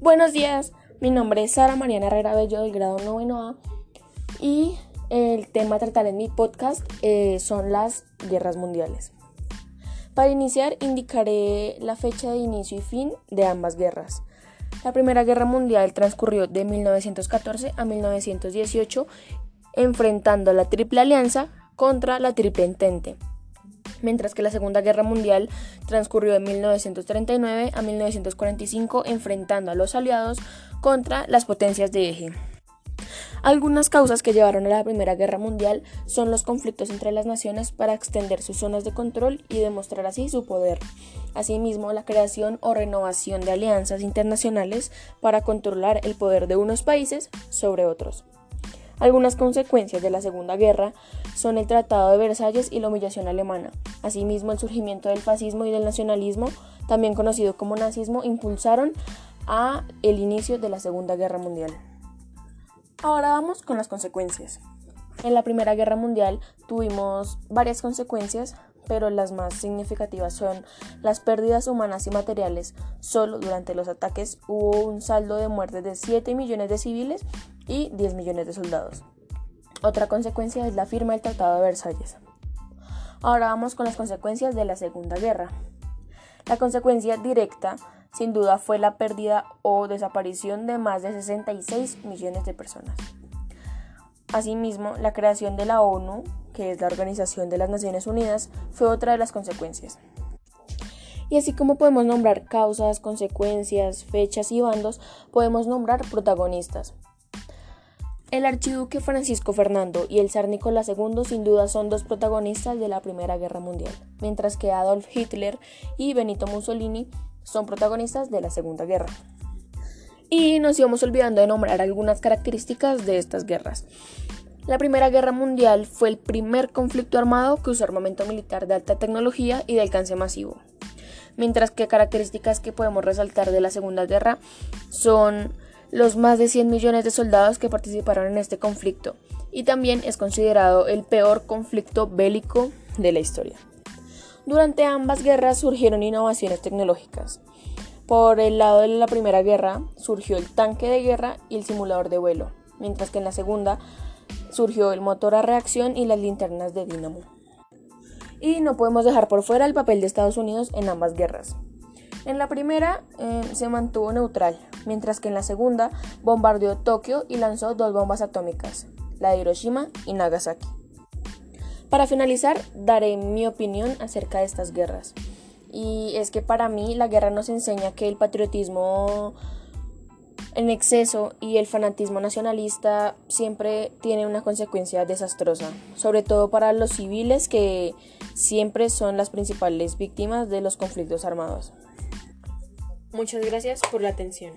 Buenos días, mi nombre es Sara Mariana Herrera Bello del grado 9 A y el tema a tratar en mi podcast eh, son las guerras mundiales. Para iniciar indicaré la fecha de inicio y fin de ambas guerras. La Primera Guerra Mundial transcurrió de 1914 a 1918 enfrentando a la Triple Alianza contra la Triple Entente mientras que la Segunda Guerra Mundial transcurrió de 1939 a 1945 enfrentando a los aliados contra las potencias de eje. Algunas causas que llevaron a la Primera Guerra Mundial son los conflictos entre las naciones para extender sus zonas de control y demostrar así su poder. Asimismo, la creación o renovación de alianzas internacionales para controlar el poder de unos países sobre otros. Algunas consecuencias de la Segunda Guerra son el Tratado de Versalles y la humillación alemana. Asimismo, el surgimiento del fascismo y del nacionalismo, también conocido como nazismo, impulsaron a el inicio de la Segunda Guerra Mundial. Ahora vamos con las consecuencias. En la Primera Guerra Mundial tuvimos varias consecuencias, pero las más significativas son las pérdidas humanas y materiales. Solo durante los ataques hubo un saldo de muertes de 7 millones de civiles y 10 millones de soldados. Otra consecuencia es la firma del Tratado de Versalles. Ahora vamos con las consecuencias de la Segunda Guerra. La consecuencia directa, sin duda, fue la pérdida o desaparición de más de 66 millones de personas. Asimismo, la creación de la ONU, que es la Organización de las Naciones Unidas, fue otra de las consecuencias. Y así como podemos nombrar causas, consecuencias, fechas y bandos, podemos nombrar protagonistas. El archiduque Francisco Fernando y el zar Nicolás II sin duda son dos protagonistas de la Primera Guerra Mundial, mientras que Adolf Hitler y Benito Mussolini son protagonistas de la Segunda Guerra. Y nos íbamos olvidando de nombrar algunas características de estas guerras. La Primera Guerra Mundial fue el primer conflicto armado que usó armamento militar de alta tecnología y de alcance masivo. Mientras que características que podemos resaltar de la Segunda Guerra son los más de 100 millones de soldados que participaron en este conflicto y también es considerado el peor conflicto bélico de la historia. Durante ambas guerras surgieron innovaciones tecnológicas. Por el lado de la Primera Guerra surgió el tanque de guerra y el simulador de vuelo, mientras que en la Segunda surgió el motor a reacción y las linternas de dínamo. Y no podemos dejar por fuera el papel de Estados Unidos en ambas guerras. En la primera eh, se mantuvo neutral, mientras que en la segunda bombardeó Tokio y lanzó dos bombas atómicas, la de Hiroshima y Nagasaki. Para finalizar, daré mi opinión acerca de estas guerras. Y es que para mí la guerra nos enseña que el patriotismo en exceso y el fanatismo nacionalista siempre tiene una consecuencia desastrosa, sobre todo para los civiles que siempre son las principales víctimas de los conflictos armados. Muchas gracias por la atención.